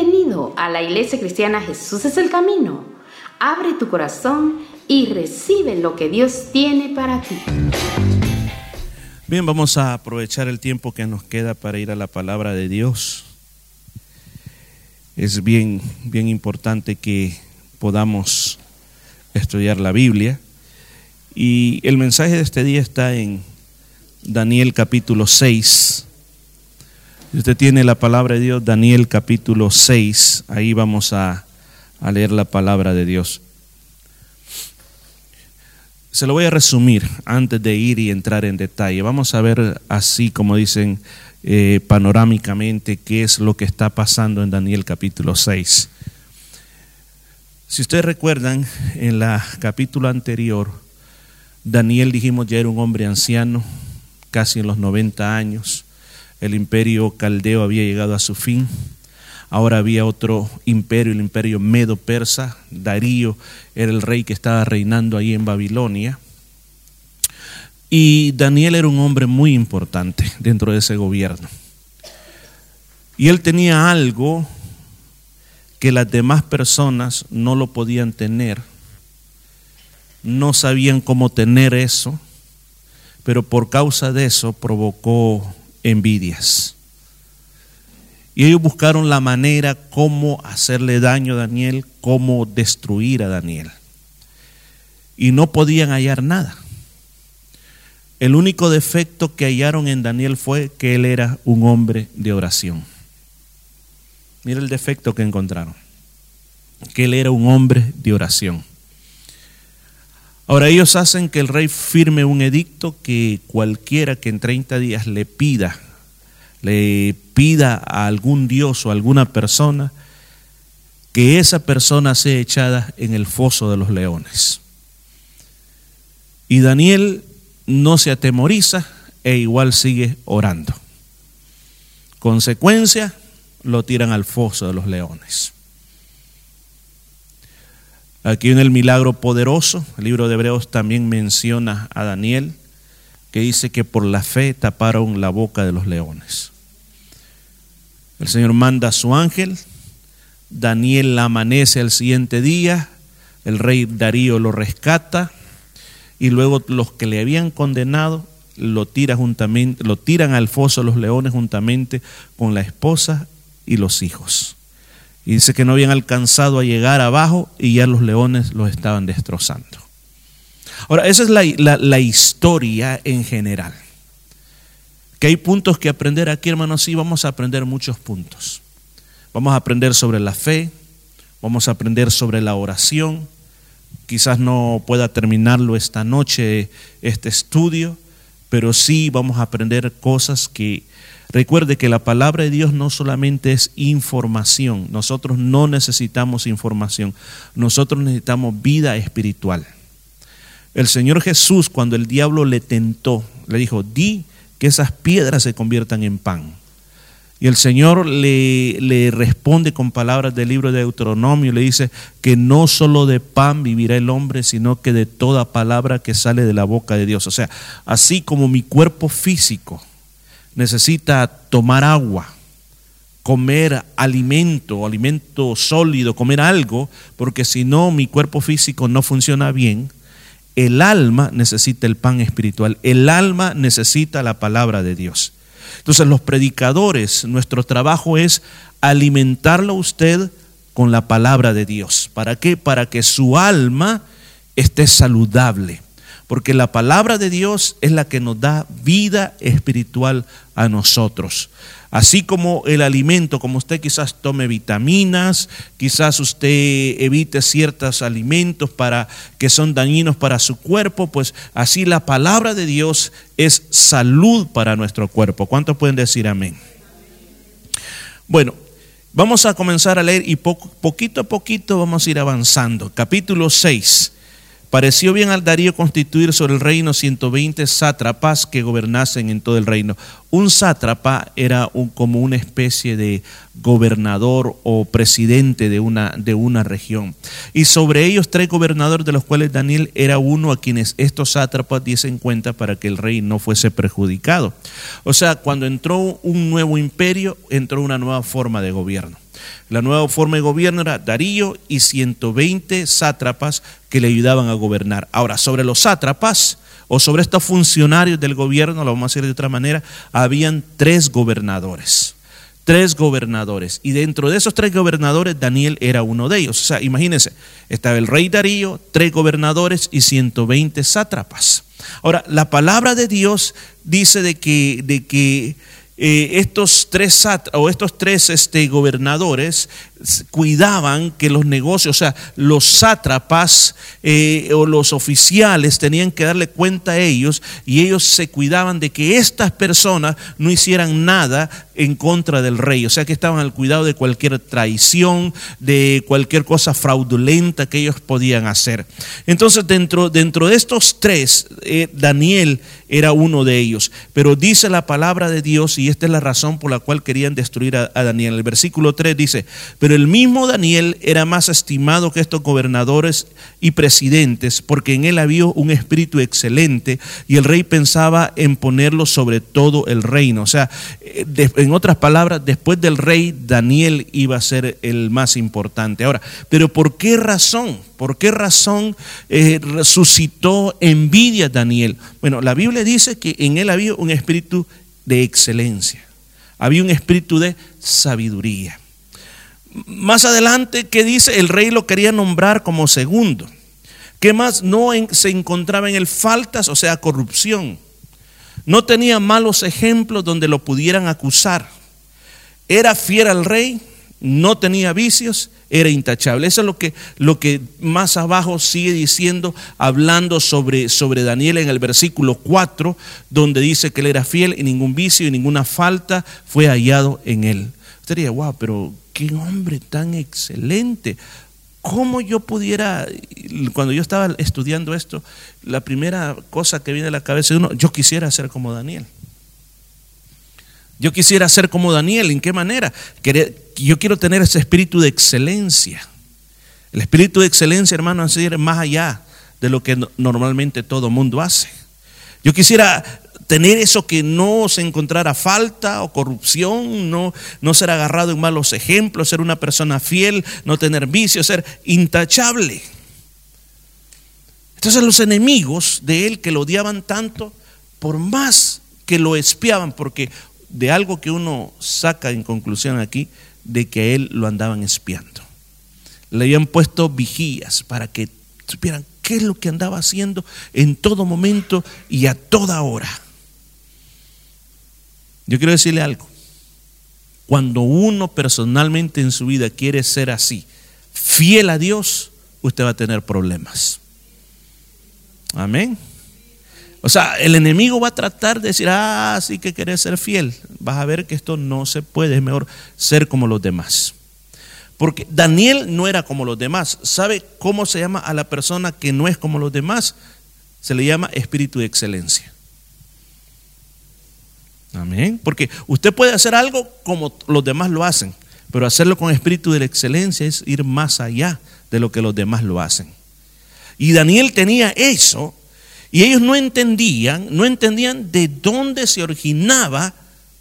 Bienvenido a la Iglesia Cristiana Jesús es el Camino. Abre tu corazón y recibe lo que Dios tiene para ti. Bien, vamos a aprovechar el tiempo que nos queda para ir a la palabra de Dios. Es bien, bien importante que podamos estudiar la Biblia. Y el mensaje de este día está en Daniel capítulo 6. Usted tiene la palabra de Dios, Daniel capítulo 6, ahí vamos a, a leer la palabra de Dios. Se lo voy a resumir antes de ir y entrar en detalle. Vamos a ver así como dicen eh, panorámicamente qué es lo que está pasando en Daniel capítulo 6. Si ustedes recuerdan, en la capítulo anterior, Daniel dijimos ya era un hombre anciano, casi en los 90 años. El imperio caldeo había llegado a su fin. Ahora había otro imperio, el imperio medo-persa. Darío era el rey que estaba reinando ahí en Babilonia. Y Daniel era un hombre muy importante dentro de ese gobierno. Y él tenía algo que las demás personas no lo podían tener. No sabían cómo tener eso, pero por causa de eso provocó envidias. Y ellos buscaron la manera cómo hacerle daño a Daniel, cómo destruir a Daniel. Y no podían hallar nada. El único defecto que hallaron en Daniel fue que él era un hombre de oración. Mira el defecto que encontraron. Que él era un hombre de oración. Ahora ellos hacen que el rey firme un edicto que cualquiera que en 30 días le pida le pida a algún dios o a alguna persona que esa persona sea echada en el foso de los leones. Y Daniel no se atemoriza e igual sigue orando. Consecuencia, lo tiran al foso de los leones. Aquí en el milagro poderoso, el libro de Hebreos también menciona a Daniel, que dice que por la fe taparon la boca de los leones. El Señor manda a su ángel, Daniel amanece al siguiente día, el rey Darío lo rescata y luego los que le habían condenado lo, tira juntamente, lo tiran al foso los leones juntamente con la esposa y los hijos. Y dice que no habían alcanzado a llegar abajo y ya los leones los estaban destrozando. Ahora, esa es la, la historia en general. Que hay puntos que aprender aquí, hermanos, sí, vamos a aprender muchos puntos. Vamos a aprender sobre la fe, vamos a aprender sobre la oración. Quizás no pueda terminarlo esta noche, este estudio, pero sí vamos a aprender cosas que recuerde que la palabra de Dios no solamente es información, nosotros no necesitamos información, nosotros necesitamos vida espiritual. El Señor Jesús, cuando el diablo le tentó, le dijo, di que esas piedras se conviertan en pan. Y el Señor le, le, responde con palabras del libro de Deuteronomio, le dice que no solo de pan vivirá el hombre, sino que de toda palabra que sale de la boca de Dios. O sea, así como mi cuerpo físico necesita tomar agua, comer alimento, alimento sólido, comer algo, porque si no mi cuerpo físico no funciona bien, el alma necesita el pan espiritual, el alma necesita la palabra de Dios. Entonces los predicadores, nuestro trabajo es alimentarlo a usted con la palabra de Dios. ¿Para qué? Para que su alma esté saludable. Porque la palabra de Dios es la que nos da vida espiritual a nosotros. Así como el alimento, como usted quizás tome vitaminas, quizás usted evite ciertos alimentos para que son dañinos para su cuerpo, pues así la palabra de Dios es salud para nuestro cuerpo. ¿Cuántos pueden decir amén? Bueno, vamos a comenzar a leer y poquito a poquito vamos a ir avanzando. Capítulo 6 Pareció bien al Darío constituir sobre el reino 120 sátrapas que gobernasen en todo el reino. Un sátrapa era como una especie de gobernador o presidente de una, de una región. Y sobre ellos tres gobernadores, de los cuales Daniel era uno a quienes estos sátrapas diesen cuenta para que el rey no fuese perjudicado. O sea, cuando entró un nuevo imperio, entró una nueva forma de gobierno. La nueva forma de gobierno era Darío y 120 sátrapas que le ayudaban a gobernar. Ahora, sobre los sátrapas o sobre estos funcionarios del gobierno, lo vamos a decir de otra manera, habían tres gobernadores tres gobernadores. Y dentro de esos tres gobernadores, Daniel era uno de ellos. O sea, imagínense, estaba el rey Darío, tres gobernadores y 120 sátrapas. Ahora, la palabra de Dios dice de que, de que eh, estos tres o estos tres este, gobernadores cuidaban que los negocios, o sea, los sátrapas eh, o los oficiales tenían que darle cuenta a ellos y ellos se cuidaban de que estas personas no hicieran nada en contra del rey, o sea que estaban al cuidado de cualquier traición, de cualquier cosa fraudulenta que ellos podían hacer. Entonces dentro, dentro de estos tres, eh, Daniel era uno de ellos, pero dice la palabra de Dios y esta es la razón por la cual querían destruir a, Daniel. El versículo 3 dice, pero el mismo Daniel era más estimado que estos gobernadores y presidentes, porque en él había un espíritu excelente y el rey pensaba en ponerlo sobre todo el reino. O sea, eh, en otras palabras, después del rey, Daniel iba a ser el más importante. Ahora, pero ¿por qué razón? ¿Por qué razón eh, resucitó envidia Daniel? Bueno, la Biblia dice que en él había un espíritu de excelencia, había un espíritu de sabiduría. Más adelante, ¿qué dice? El rey lo quería nombrar como segundo. ¿Qué más? No se encontraba en él faltas, o sea, corrupción. No tenía malos ejemplos donde lo pudieran acusar. Era fiel al rey, no tenía vicios, era intachable. Eso es lo que, lo que más abajo sigue diciendo, hablando sobre, sobre Daniel en el versículo 4, donde dice que él era fiel y ningún vicio y ninguna falta fue hallado en él. Usted diría, wow, pero qué hombre tan excelente. ¿Cómo yo pudiera, cuando yo estaba estudiando esto, la primera cosa que viene a la cabeza de uno, yo quisiera ser como Daniel. Yo quisiera ser como Daniel, ¿en qué manera? Yo quiero tener ese espíritu de excelencia. El espíritu de excelencia, hermano, es ir más allá de lo que normalmente todo mundo hace. Yo quisiera tener eso que no se encontrara falta o corrupción, no, no ser agarrado en malos ejemplos, ser una persona fiel, no tener vicios, ser intachable. Entonces los enemigos de él que lo odiaban tanto, por más que lo espiaban, porque de algo que uno saca en conclusión aquí, de que él lo andaban espiando. Le habían puesto vigías para que supieran qué es lo que andaba haciendo en todo momento y a toda hora. Yo quiero decirle algo. Cuando uno personalmente en su vida quiere ser así, fiel a Dios, usted va a tener problemas. Amén. O sea, el enemigo va a tratar de decir, ah, sí que querés ser fiel. Vas a ver que esto no se puede, es mejor ser como los demás. Porque Daniel no era como los demás. ¿Sabe cómo se llama a la persona que no es como los demás? Se le llama espíritu de excelencia. Amén. Porque usted puede hacer algo como los demás lo hacen, pero hacerlo con espíritu de excelencia es ir más allá de lo que los demás lo hacen. Y Daniel tenía eso y ellos no entendían, no entendían de dónde se originaba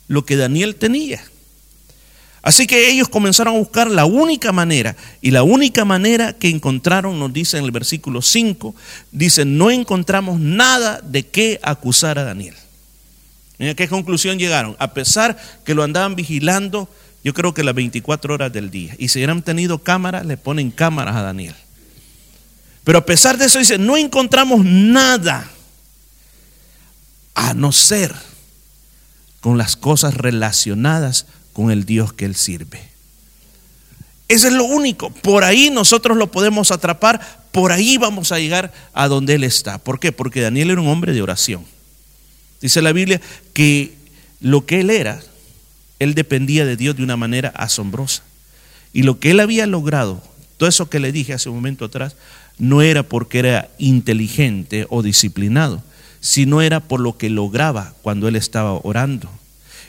lo que Daniel tenía. Así que ellos comenzaron a buscar la única manera, y la única manera que encontraron, nos dice en el versículo 5, dice, no encontramos nada de qué acusar a Daniel. ¿A qué conclusión llegaron? A pesar que lo andaban vigilando, yo creo que las 24 horas del día. Y si hubieran tenido cámaras, le ponen cámaras a Daniel. Pero a pesar de eso, dice, no encontramos nada a no ser con las cosas relacionadas con el Dios que él sirve. Eso es lo único. Por ahí nosotros lo podemos atrapar, por ahí vamos a llegar a donde él está. ¿Por qué? Porque Daniel era un hombre de oración. Dice la Biblia que lo que él era, él dependía de Dios de una manera asombrosa. Y lo que él había logrado, todo eso que le dije hace un momento atrás, no era porque era inteligente o disciplinado, sino era por lo que lograba cuando él estaba orando.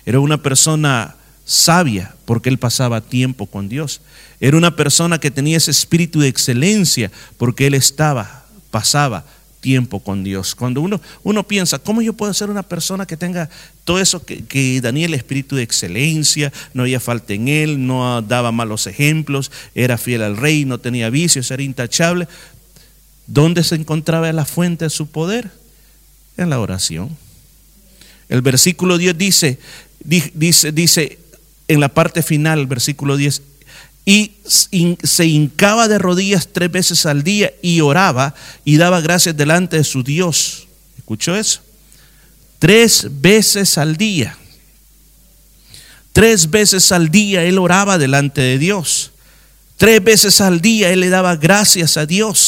Era una persona sabia porque él pasaba tiempo con Dios. Era una persona que tenía ese espíritu de excelencia porque él estaba, pasaba tiempo con Dios. Cuando uno, uno piensa, ¿cómo yo puedo ser una persona que tenga todo eso que, que Daniel, espíritu de excelencia, no había falta en él, no daba malos ejemplos, era fiel al rey, no tenía vicios, era intachable? ¿Dónde se encontraba la fuente de su poder? En la oración. El versículo 10 dice, dice, dice en la parte final, versículo 10, y se hincaba de rodillas tres veces al día y oraba y daba gracias delante de su Dios. ¿Escuchó eso? Tres veces al día. Tres veces al día él oraba delante de Dios. Tres veces al día él le daba gracias a Dios.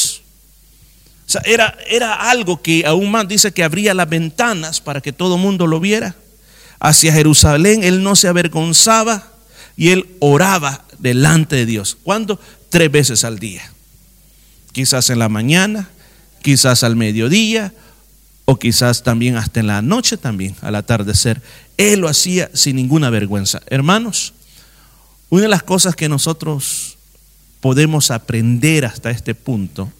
Era, era algo que aún más dice que abría las ventanas para que todo el mundo lo viera. Hacia Jerusalén él no se avergonzaba y él oraba delante de Dios. ¿Cuándo? Tres veces al día. Quizás en la mañana, quizás al mediodía o quizás también hasta en la noche también, al atardecer. Él lo hacía sin ninguna vergüenza. Hermanos, una de las cosas que nosotros podemos aprender hasta este punto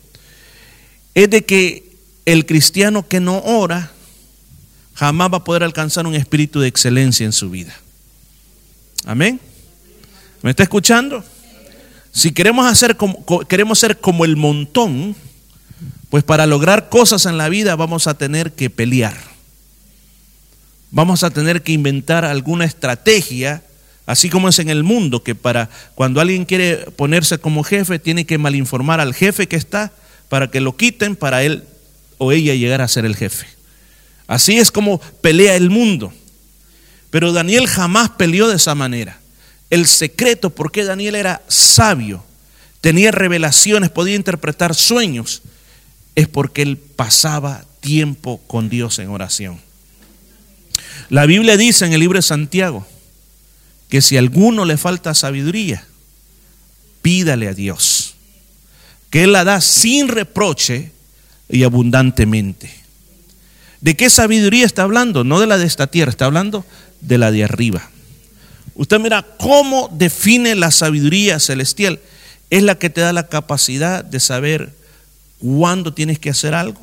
es de que el cristiano que no ora jamás va a poder alcanzar un espíritu de excelencia en su vida. Amén. ¿Me está escuchando? Si queremos, hacer como, queremos ser como el montón, pues para lograr cosas en la vida vamos a tener que pelear. Vamos a tener que inventar alguna estrategia, así como es en el mundo, que para cuando alguien quiere ponerse como jefe, tiene que malinformar al jefe que está para que lo quiten para él o ella llegar a ser el jefe. Así es como pelea el mundo. Pero Daniel jamás peleó de esa manera el secreto por qué Daniel era sabio, tenía revelaciones, podía interpretar sueños, es porque él pasaba tiempo con Dios en oración. La Biblia dice en el libro de Santiago que si a alguno le falta sabiduría, pídale a Dios, que Él la da sin reproche y abundantemente. ¿De qué sabiduría está hablando? No de la de esta tierra, está hablando de la de arriba. Usted mira cómo define la sabiduría celestial. Es la que te da la capacidad de saber cuándo tienes que hacer algo,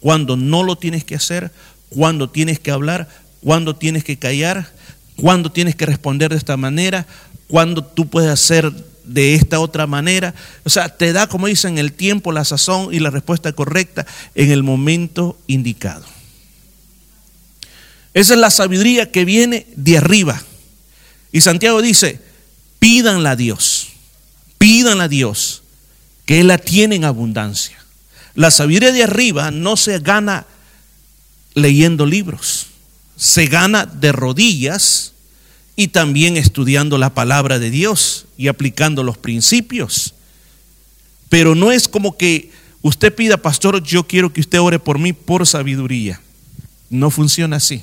cuándo no lo tienes que hacer, cuándo tienes que hablar, cuándo tienes que callar, cuándo tienes que responder de esta manera, cuándo tú puedes hacer de esta otra manera. O sea, te da, como dicen, el tiempo, la sazón y la respuesta correcta en el momento indicado. Esa es la sabiduría que viene de arriba. Y Santiago dice, pídanla a Dios, pídanla a Dios, que Él la tiene en abundancia. La sabiduría de arriba no se gana leyendo libros, se gana de rodillas y también estudiando la palabra de Dios y aplicando los principios. Pero no es como que usted pida, pastor, yo quiero que usted ore por mí por sabiduría. No funciona así.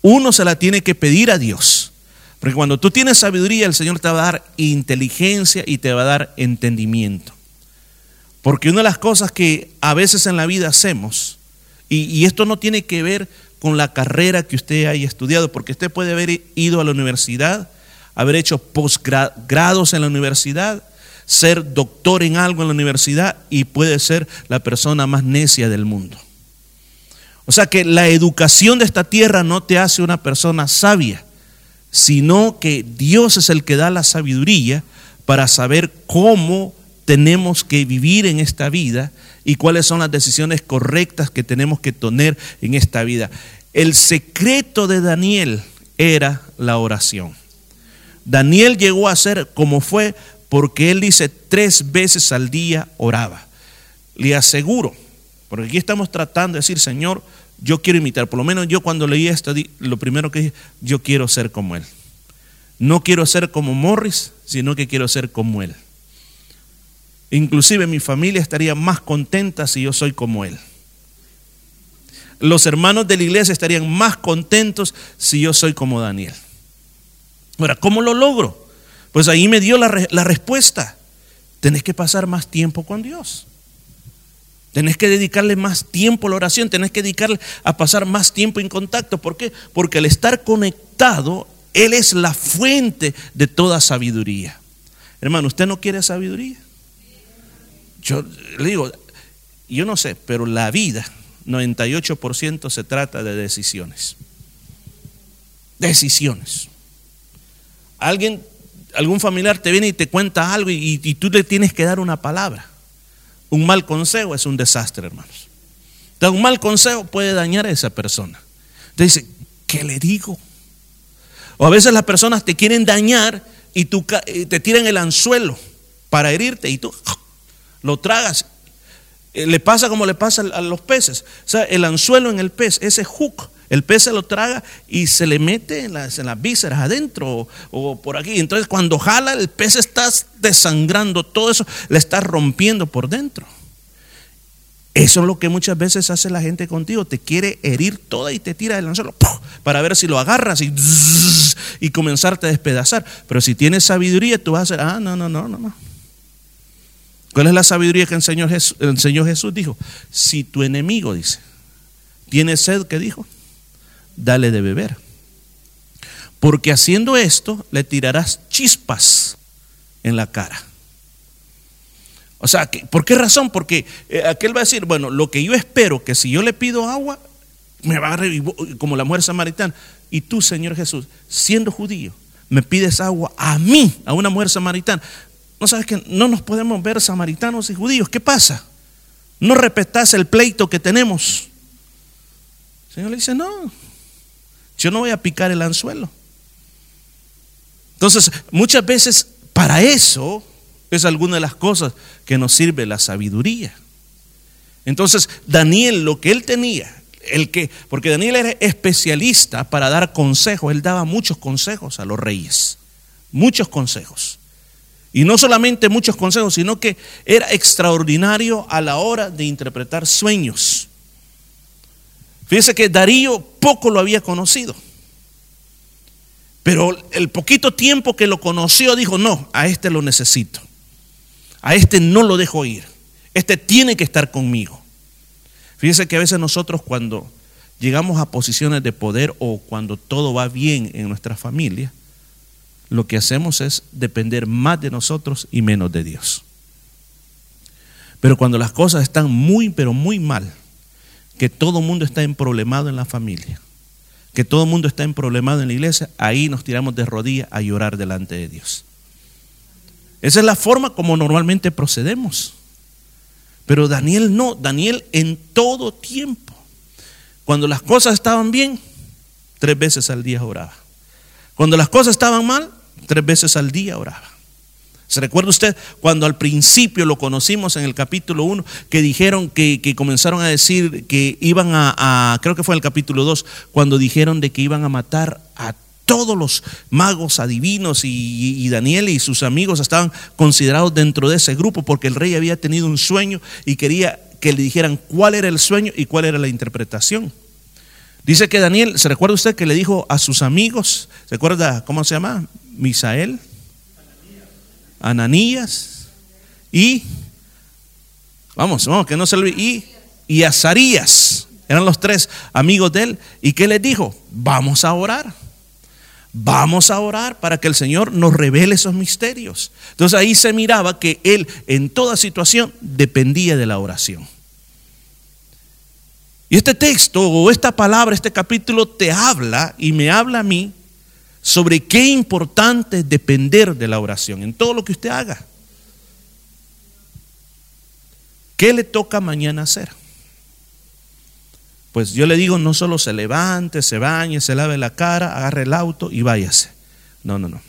Uno se la tiene que pedir a Dios. Porque cuando tú tienes sabiduría, el Señor te va a dar inteligencia y te va a dar entendimiento. Porque una de las cosas que a veces en la vida hacemos, y, esto no tiene que ver con la carrera que usted haya estudiado, porque usted puede haber ido a la universidad, haber hecho posgrados en la universidad, ser doctor en algo en la universidad y puede ser la persona más necia del mundo. O sea que la educación de esta tierra no te hace una persona sabia sino que Dios es el que da la sabiduría para saber cómo tenemos que vivir en esta vida y cuáles son las decisiones correctas que tenemos que tener en esta vida. El secreto de Daniel era la oración. Daniel llegó a ser como fue porque él dice tres veces al día oraba. Le aseguro, porque aquí estamos tratando de decir, Señor, yo quiero imitar. Por lo menos yo cuando leí esto, lo primero que dije, yo quiero ser como él. No quiero ser como Morris, sino que quiero ser como él. Inclusive mi familia estaría más contenta si yo soy como él. Los hermanos de la iglesia estarían más contentos si yo soy como Daniel. Ahora, ¿cómo lo logro? Pues ahí me dio la, la respuesta. Tenés que pasar más tiempo con Dios. Tenés que dedicarle más tiempo a la oración, tenés que dedicarle a pasar más tiempo en contacto. ¿Por qué? Porque al estar conectado, Él es la fuente de toda sabiduría. Hermano, ¿usted no quiere sabiduría? Yo le digo, yo no sé, pero la vida, 98% se trata de decisiones. Decisiones. Alguien, algún familiar te viene y te cuenta algo y, tú le tienes que dar una palabra. Un mal consejo es un desastre, hermanos. Entonces, un mal consejo puede dañar a esa persona. Te dice, ¿qué le digo? O a veces las personas te quieren dañar y tú te tiran el anzuelo para herirte y tú lo tragas. Eh, le pasa como le pasa a los peces. O sea, el anzuelo en el pez, ese hook, el pez se lo traga y se le mete en las, en las vísceras adentro o, por aquí. Entonces cuando jala, el pez está desangrando, todo eso le está rompiendo por dentro. Eso es lo que muchas veces hace la gente contigo. Te quiere herir toda y te tira el anzuelo para ver si lo agarras y, y comenzarte a despedazar. Pero si tienes sabiduría, tú vas a hacer, ah, no, no, no, no, no. ¿Cuál es la sabiduría que Jesús? enseñó Jesús? Dijo, si tu enemigo, dice, tiene sed, ¿qué dijo? Dale de beber. Porque haciendo esto, le tirarás chispas en la cara. O sea, ¿por qué razón? Porque eh, aquel va a decir, bueno, lo que yo espero que si yo le pido agua, me va a revivir como la mujer samaritana. Y tú, Señor Jesús, siendo judío, me pides agua a mí, a una mujer samaritana. No sabes que no nos podemos ver samaritanos y judíos. ¿Qué pasa? No respetas el pleito que tenemos. El Señor le dice, no, yo no voy a picar el anzuelo. Entonces, muchas veces para eso es alguna de las cosas que nos sirve la sabiduría. Entonces, Daniel, lo que él tenía, el que, porque Daniel era especialista para dar consejos, él daba muchos consejos a los reyes, muchos consejos. Y no solamente muchos consejos, sino que era extraordinario a la hora de interpretar sueños. Fíjese que Darío poco lo había conocido. Pero el poquito tiempo que lo conoció dijo, no, a este lo necesito. A este no lo dejo ir. Este tiene que estar conmigo. Fíjese que a veces nosotros cuando llegamos a posiciones de poder o cuando todo va bien en nuestra familia, lo que hacemos es depender más de nosotros y menos de Dios. Pero cuando las cosas están muy, pero muy mal, que todo el mundo está en problemado en la familia, que todo el mundo está en problemado en la iglesia, ahí nos tiramos de rodillas a llorar delante de Dios. Esa es la forma como normalmente procedemos. Pero Daniel no, Daniel en todo tiempo, cuando las cosas estaban bien, tres veces al día oraba. Cuando las cosas estaban mal, tres veces al día oraba. ¿Se recuerda usted cuando al principio lo conocimos en el capítulo 1 que dijeron que, comenzaron a decir que iban a, creo que fue en el capítulo 2, cuando dijeron de que iban a matar a todos los magos adivinos y, Daniel y sus amigos estaban considerados dentro de ese grupo porque el rey había tenido un sueño y quería que le dijeran cuál era el sueño y cuál era la interpretación. Dice que Daniel, ¿se recuerda usted que le dijo a sus amigos, ¿se acuerda cómo se llama? Misael, Ananías y, vamos, vamos, que no se olvide, y, y Azarías, eran los tres amigos de él. ¿Y qué les dijo? Vamos a orar. Vamos a orar para que el Señor nos revele esos misterios. Entonces ahí se miraba que Él en toda situación dependía de la oración. Y este texto o esta palabra, este capítulo te habla y me habla a mí sobre qué importante es depender de la oración en todo lo que usted haga. ¿Qué le toca mañana hacer? Pues yo le digo, no solo se levante, se bañe, se lave la cara, agarre el auto y váyase. No, no, no.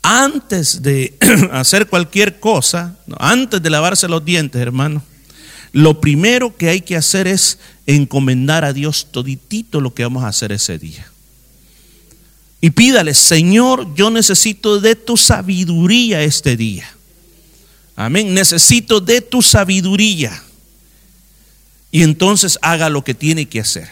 Antes de hacer cualquier cosa, antes de lavarse los dientes, hermano, lo primero que hay que hacer es encomendar a Dios toditito lo que vamos a hacer ese día. Y pídale, Señor, yo necesito de tu sabiduría este día. Amén. Necesito de tu sabiduría y entonces haga lo que tiene que hacer.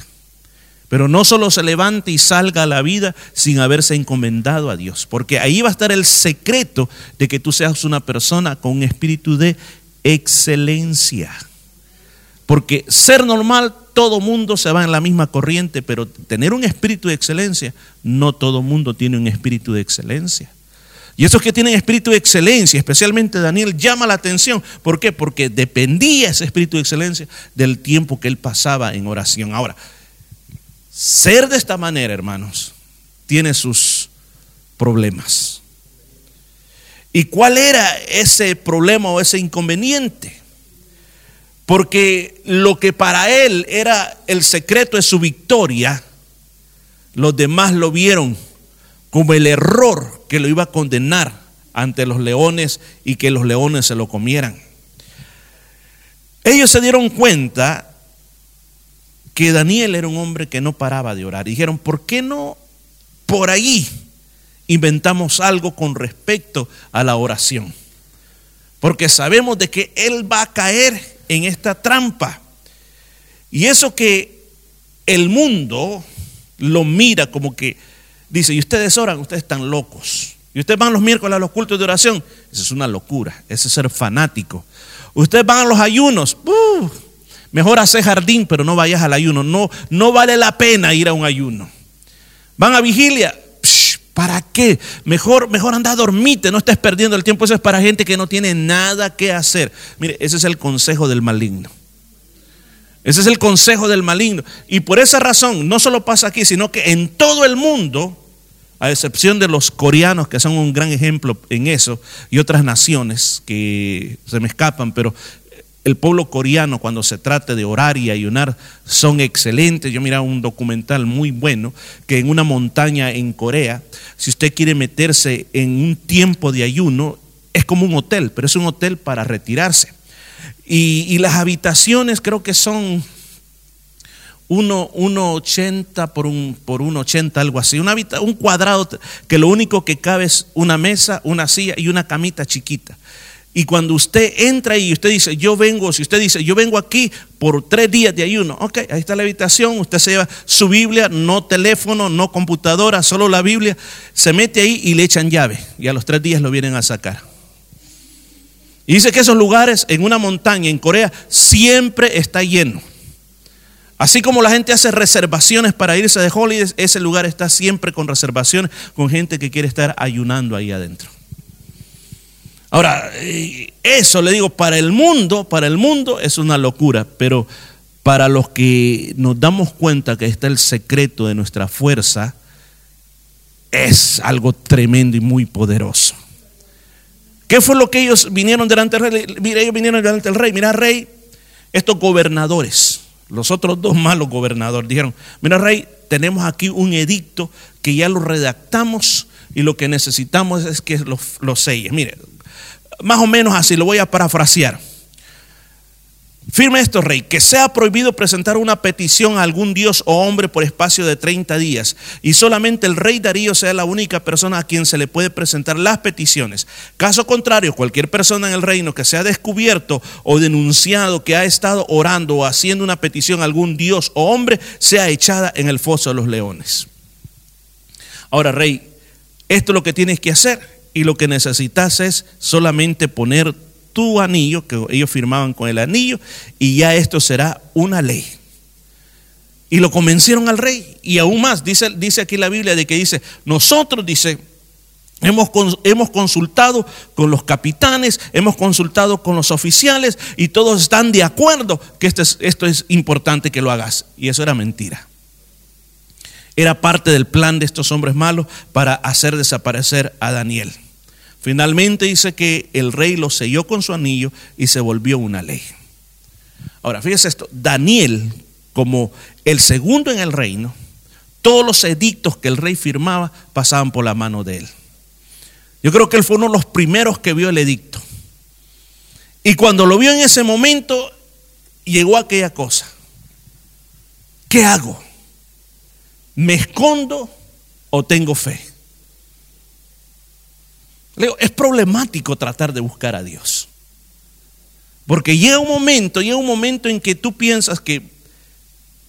Pero no solo se levante y salga a la vida sin haberse encomendado a Dios, porque ahí va a estar el secreto de que tú seas una persona con un espíritu de excelencia. Porque ser normal, todo mundo se va en la misma corriente, pero tener un espíritu de excelencia, no todo mundo tiene un espíritu de excelencia. Y esos que tienen espíritu de excelencia, especialmente Daniel, llama la atención. ¿Por qué? Porque dependía ese espíritu de excelencia del tiempo que él pasaba en oración. Ahora, ser de esta manera, hermanos, tiene sus problemas. ¿Y cuál era ese problema o ese inconveniente? Porque lo que para él era el secreto de su victoria, los demás lo vieron como el error que lo iba a condenar ante los leones y que los leones se lo comieran. Ellos se dieron cuenta que Daniel era un hombre que no paraba de orar. dijeron, ¿por qué no por ahí inventamos algo con respecto a la oración? Porque sabemos de que él va a caer en esta trampa. Y eso que el mundo lo mira como que dice, y ustedes oran, ustedes están locos. Y ustedes van los miércoles a los cultos de oración. Eso es una locura, ese es ser fanático. Ustedes van a los ayunos. mejor hacer jardín, pero no vayas al ayuno. No, no vale la pena ir a un ayuno. Van a vigilia. ¿Para qué? Mejor, mejor anda a dormirte, no estés perdiendo el tiempo. Eso es para gente que no tiene nada que hacer. Mire, ese es el consejo del maligno. Ese es el consejo del maligno. Y por esa razón, no solo pasa aquí, sino que en todo el mundo, a excepción de los coreanos, que son un gran ejemplo en eso, y otras naciones que se me escapan, pero el pueblo coreano cuando se trata de orar y ayunar son excelentes. Yo miraba un documental muy bueno que en una montaña en Corea, si usted quiere meterse en un tiempo de ayuno, es como un hotel, pero es un hotel para retirarse. Y, las habitaciones creo que son 1,80 por un, por 1,80, algo así. Una, un cuadrado que lo único que cabe es una mesa, una silla y una camita chiquita. Y cuando usted entra y usted dice, yo vengo, si usted dice, yo vengo aquí por tres días de ayuno, ok, ahí está la habitación, usted se lleva su Biblia, no teléfono, no computadora, solo la Biblia, se mete ahí y le echan llave y a los tres días lo vienen a sacar. Y dice que esos lugares en una montaña en Corea siempre está lleno. Así como la gente hace reservaciones para irse de holidays, ese lugar está siempre con reservaciones, con gente que quiere estar ayunando ahí adentro. Ahora, eh, eso le digo, para el mundo, para el mundo es una locura, pero para los que nos damos cuenta que está el secreto de nuestra fuerza, es algo tremendo y muy poderoso. ¿Qué fue lo que ellos vinieron delante del rey? Mira, ellos vinieron delante del rey. Mira, rey, estos gobernadores, los otros dos malos gobernadores, dijeron, mira, rey, tenemos aquí un edicto que ya lo redactamos y lo que necesitamos es que lo, lo selles. Mire, más o menos así, lo voy a parafrasear. Firme esto, rey, que sea prohibido presentar una petición a algún dios o hombre por espacio de 30 días y solamente el rey Darío sea la única persona a quien se le puede presentar las peticiones. Caso contrario, cualquier persona en el reino que sea descubierto o denunciado que ha estado orando o haciendo una petición a algún dios o hombre sea echada en el foso de los leones. Ahora, rey, esto es lo que tienes que hacer y lo que necesitas es solamente poner tu anillo, que ellos firmaban con el anillo, y ya esto será una ley. Y lo convencieron al rey. Y aún más, dice, dice aquí la Biblia de que dice, nosotros, dice, hemos, hemos consultado con los capitanes, hemos consultado con los oficiales y todos están de acuerdo que esto es, esto es importante que lo hagas. Y eso era mentira. Era parte del plan de estos hombres malos para hacer desaparecer a Daniel. Finalmente dice que el rey lo selló con su anillo y se volvió una ley. Ahora, fíjese esto, Daniel, como el segundo en el reino, todos los edictos que el rey firmaba pasaban por la mano de él. Yo creo que él fue uno de los primeros que vio el edicto. Y cuando lo vio en ese momento, llegó aquella cosa. ¿Qué hago? ¿Me escondo o tengo fe? Es problemático tratar de buscar a Dios. Porque llega un momento, llega un momento en que tú piensas que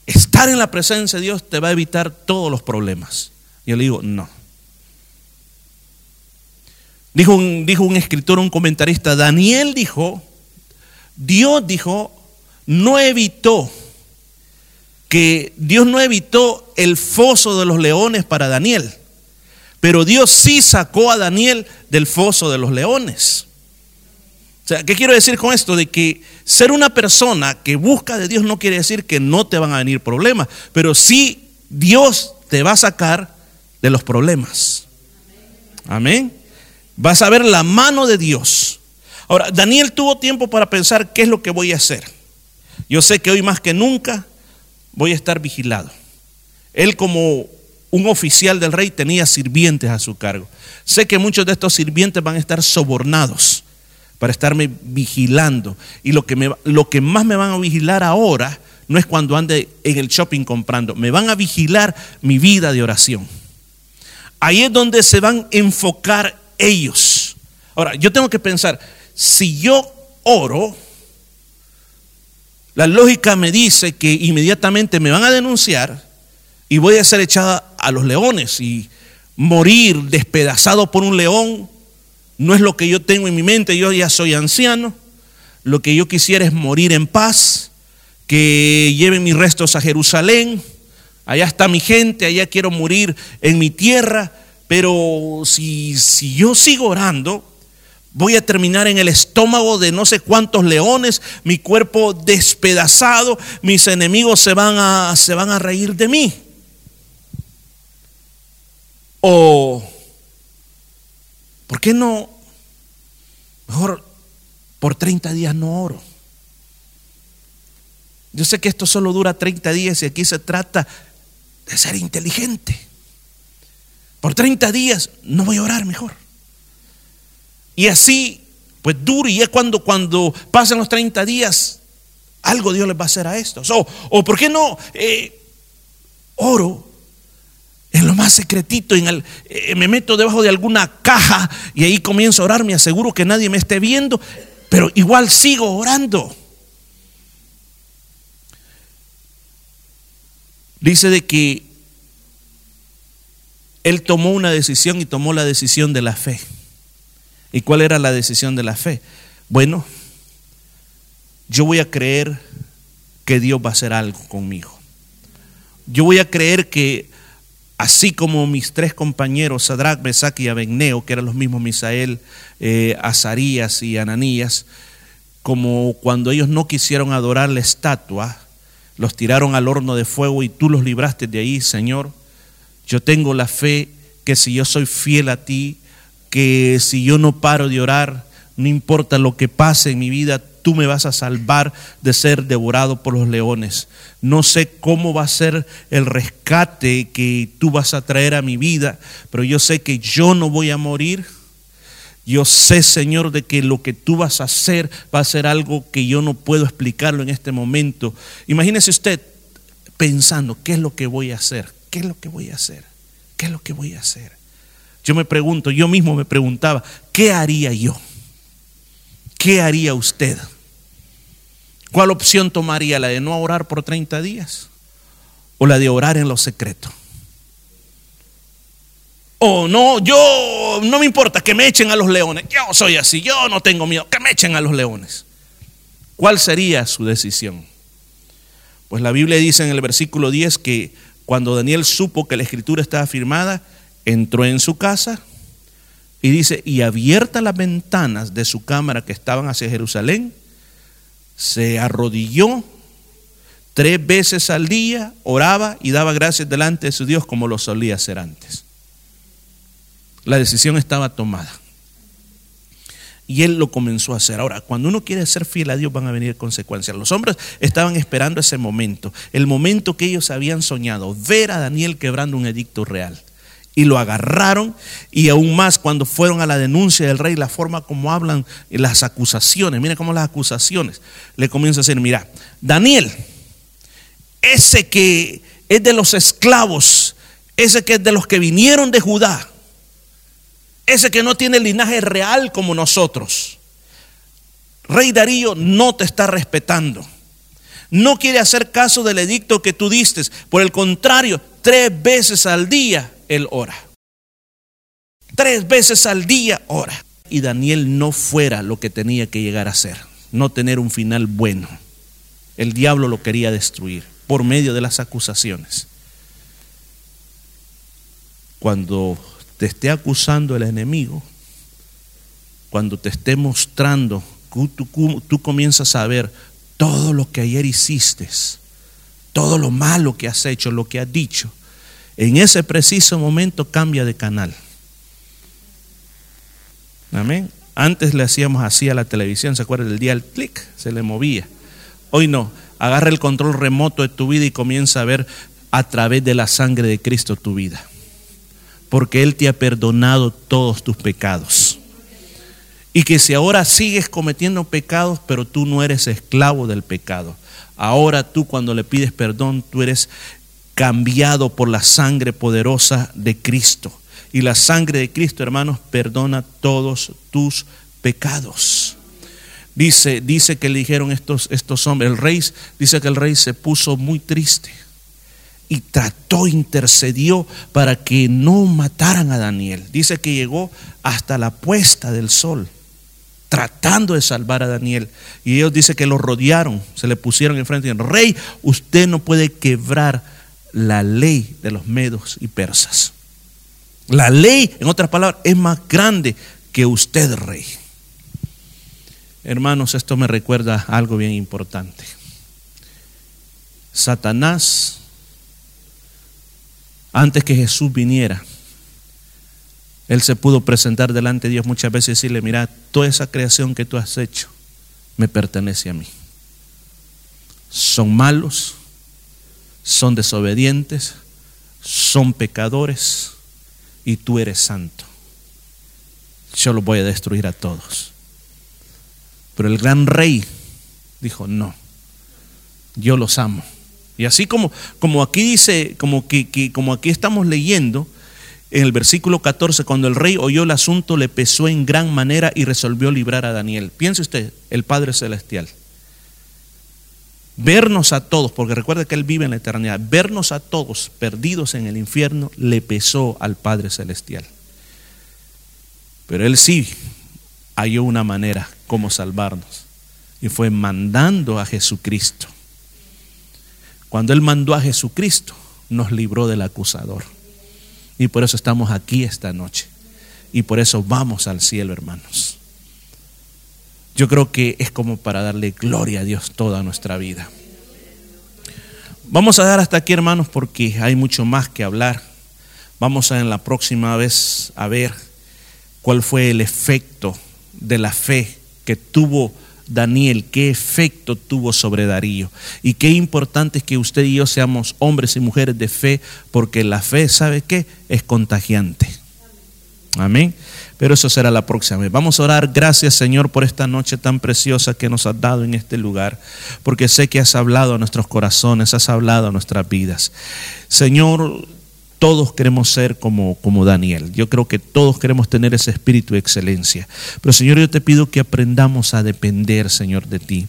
estar en la presencia de Dios te va a evitar todos los problemas. Yo le digo, no. Dijo un, dijo un escritor, un comentarista, Daniel dijo, Dios dijo, no evitó, que Dios no evitó el foso de los leones para Daniel pero Dios sí sacó a Daniel del foso de los leones. O sea, ¿qué quiero decir con esto? De que ser una persona que busca de Dios no quiere decir que no te van a venir problemas, pero sí Dios te va a sacar de los problemas. Amén. Vas a ver la mano de Dios. Ahora, Daniel tuvo tiempo para pensar qué es lo que voy a hacer. Yo sé que hoy más que nunca voy a estar vigilado. Él como un oficial del rey tenía sirvientes a su cargo. Sé que muchos de estos sirvientes van a estar sobornados para estarme vigilando. Y lo que, lo que más me van a vigilar ahora no es cuando ande en el shopping comprando, me van a vigilar mi vida de oración. Ahí es donde se van a enfocar ellos. Ahora, yo tengo que pensar, si yo oro, la lógica me dice que inmediatamente me van a denunciar y voy a ser echada a los leones y morir despedazado por un león no es lo que yo tengo en mi mente, yo ya soy anciano, lo que yo quisiera es morir en paz, que lleven mis restos a Jerusalén, allá está mi gente, allá quiero morir en mi tierra, pero si, si yo sigo orando, voy a terminar en el estómago de no sé cuántos leones, mi cuerpo despedazado, mis enemigos se van a, se van a reír de mí. O, ¿por qué no? Mejor por 30 días no oro. Yo sé que esto solo dura 30 días y aquí se trata de ser inteligente. Por 30 días no voy a orar mejor. Y así, pues duro, y es cuando, cuando pasan los 30 días, algo Dios les va a hacer a estos. O, o ¿por qué no eh, oro más secretito, eh, me meto debajo de alguna caja y ahí comienzo a orar, me aseguro que nadie me esté viendo, pero igual sigo orando. Dice de que él tomó una decisión y tomó la decisión de la fe. ¿Y cuál era la decisión de la fe? Bueno, yo voy a creer que Dios va a hacer algo conmigo. Yo voy a creer que así como mis tres compañeros, Sadrach, Mesach y Abednego, que eran los mismos Misael, eh, Azarías y Ananías, como cuando ellos no quisieron adorar la estatua, los tiraron al horno de fuego y tú los libraste de ahí, Señor. Yo tengo la fe que si yo soy fiel a ti, que si yo no paro de orar, no importa lo que pase en mi vida, tú me vas a salvar de ser devorado por los leones. No sé cómo va a ser el rescate que tú vas a traer a mi vida, pero yo sé que yo no voy a morir. Yo sé, Señor, de que lo que tú vas a hacer va a ser algo que yo no puedo explicarlo en este momento. Imagínese usted pensando, ¿qué es lo que voy a hacer? ¿Qué es lo que voy a hacer? ¿Qué es lo que voy a hacer? Yo me pregunto, yo mismo me preguntaba, ¿qué haría yo? ¿Qué haría usted? ¿Cuál opción tomaría? ¿La de no orar por 30 días? ¿O la de orar en lo secreto? O no, yo no me importa que me echen a los leones. Yo soy así, yo no tengo miedo, que me echen a los leones. ¿Cuál sería su decisión? Pues la Biblia dice en el versículo 10 que cuando Daniel supo que la escritura estaba firmada, entró en su casa y dice, y abiertas las ventanas de su cámara que estaban hacia Jerusalén, se arrodilló tres veces al día, oraba y daba gracias delante de su Dios como lo solía hacer antes. La decisión estaba tomada. Y él lo comenzó a hacer. Ahora, cuando uno quiere ser fiel a Dios van a venir consecuencias. Los hombres estaban esperando ese momento, el momento que ellos habían soñado, ver a Daniel quebrando un edicto real y lo agarraron y aún más cuando fueron a la denuncia del rey, la forma como hablan las acusaciones, miren cómo las acusaciones, le comienza a decir, mira, Daniel, ese que es de los esclavos, ese que es de los que vinieron de Judá, ese que no tiene linaje real como nosotros, rey Darío no te está respetando. No quiere hacer caso del edicto que tú diste. Por el contrario, tres veces al día él ora. Tres veces al día ora. Y Daniel no fuera lo que tenía que llegar a ser, no tener un final bueno. El diablo lo quería destruir por medio de las acusaciones. Cuando te esté acusando el enemigo, cuando te esté mostrando, tú, tú, comienzas a ver todo lo que ayer hiciste, todo lo malo que has hecho, lo que has dicho, en ese preciso momento cambia de canal. Amén. Antes le hacíamos así a la televisión, ¿se acuerda? El día el clic, se le movía. Hoy no, agarra el control remoto de tu vida y comienza a ver a través de la sangre de Cristo tu vida. Porque Él te ha perdonado todos tus pecados. Y que si ahora sigues cometiendo pecados, pero tú no eres esclavo del pecado. Ahora tú cuando le pides perdón, tú eres cambiado por la sangre poderosa de Cristo. Y la sangre de Cristo, hermanos, perdona todos tus pecados. Dice, dice que le dijeron estos, estos hombres, el rey, dice que el rey se puso muy triste y trató, intercedió para que no mataran a Daniel. Dice que llegó hasta la puesta del sol, tratando de salvar a Daniel. Y ellos dice que lo rodearon, se le pusieron enfrente y dijeron, rey, usted no puede quebrar la ley de los medos y persas. La ley, en otras palabras, es más grande que usted, rey. Hermanos, esto me recuerda algo bien importante. Satanás, antes que Jesús viniera, él se pudo presentar delante de Dios muchas veces y decirle, mira, toda esa creación que tú has hecho me pertenece a mí. Son malos, son desobedientes, son pecadores y tú eres santo. Yo los voy a destruir a todos. Pero el gran rey dijo, no, yo los amo. Y así como, como aquí dice, como, que, como aquí estamos leyendo, en el versículo 14, cuando el rey oyó el asunto, le pesó en gran manera y resolvió librar a Daniel. Piense usted, el Padre Celestial vernos a todos, porque recuerde que Él vive en la eternidad, vernos a todos perdidos en el infierno le pesó al Padre Celestial. Pero Él sí halló una manera como salvarnos y fue mandando a Jesucristo. Cuando Él mandó a Jesucristo, nos libró del acusador. Y por eso estamos aquí esta noche. Y por eso vamos al cielo, hermanos. Yo creo que es como para darle gloria a Dios toda nuestra vida. Vamos a dar hasta aquí, hermanos, porque hay mucho más que hablar. Vamos a en la próxima vez a ver cuál fue el efecto de la fe que tuvo Daniel, qué efecto tuvo sobre Darío. Y qué importante es que usted y yo seamos hombres y mujeres de fe, porque la fe, ¿sabe qué? Es contagiante. Amén. Pero eso será la próxima vez. Vamos a orar. Gracias, Señor, por esta noche tan preciosa que nos has dado en este lugar. Porque sé que has hablado a nuestros corazones, has hablado a nuestras vidas. Señor, todos queremos ser como, como Daniel. Yo creo que todos queremos tener ese espíritu de excelencia. Pero Señor, yo te pido que aprendamos a depender, Señor, de ti.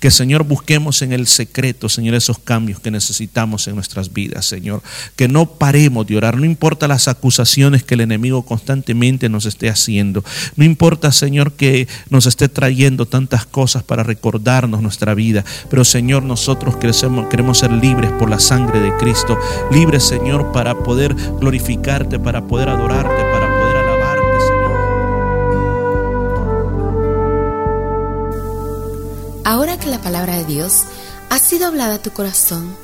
Que Señor busquemos en el secreto, Señor, esos cambios que necesitamos en nuestras vidas, Señor. Que no paremos de orar, no importa las acusaciones que el enemigo constantemente nos esté haciendo. No importa, Señor, que nos esté trayendo tantas cosas para recordarnos nuestra vida. Pero Señor, nosotros queremos, queremos ser libres por la sangre de Cristo. Libres, Señor, para poder glorificarte, para poder adorarte, para poder alabarte, Señor. Ahora que la palabra de Dios ha sido hablada a tu corazón,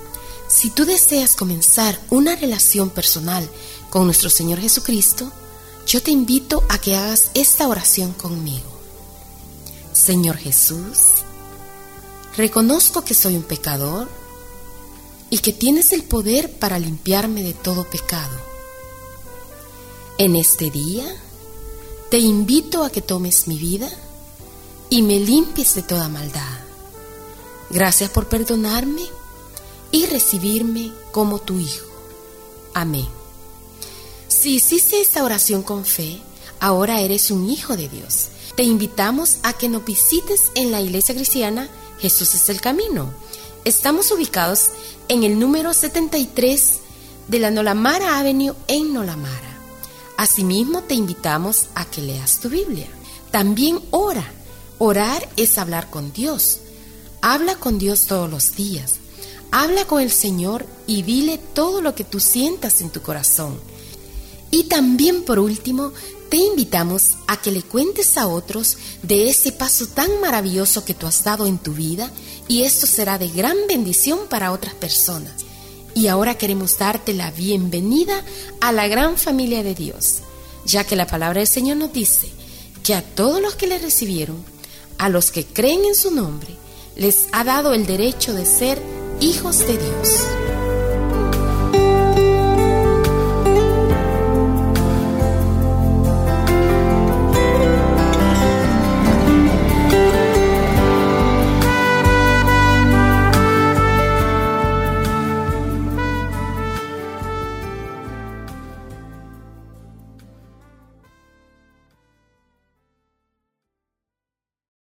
si tú deseas comenzar una relación personal con nuestro Señor Jesucristo, yo te invito a que hagas esta oración conmigo. Señor Jesús, reconozco que soy un pecador y que tienes el poder para limpiarme de todo pecado. En este día te invito a que tomes mi vida y me limpies de toda maldad. Gracias por perdonarme y recibirme como tu Hijo. Amén. Si hiciste esta oración con fe, ahora eres un hijo de Dios. Te invitamos a que nos visites en la iglesia cristiana Jesús es el Camino. Estamos ubicados en el número 73 de la Nolamara Avenue en Nolamara. Asimismo, te invitamos a que leas tu Biblia. También ora. Orar es hablar con Dios. Habla con Dios todos los días. Habla con el Señor y dile todo lo que tú sientas en tu corazón. Y también por último, te invitamos a que le cuentes a otros de ese paso tan maravilloso que tú has dado en tu vida y esto será de gran bendición para otras personas. Y ahora queremos darte la bienvenida a la gran familia de Dios, ya que la palabra del Señor nos dice que a todos los que le recibieron, a los que creen en su nombre, les ha dado el derecho de ser hijos de Dios.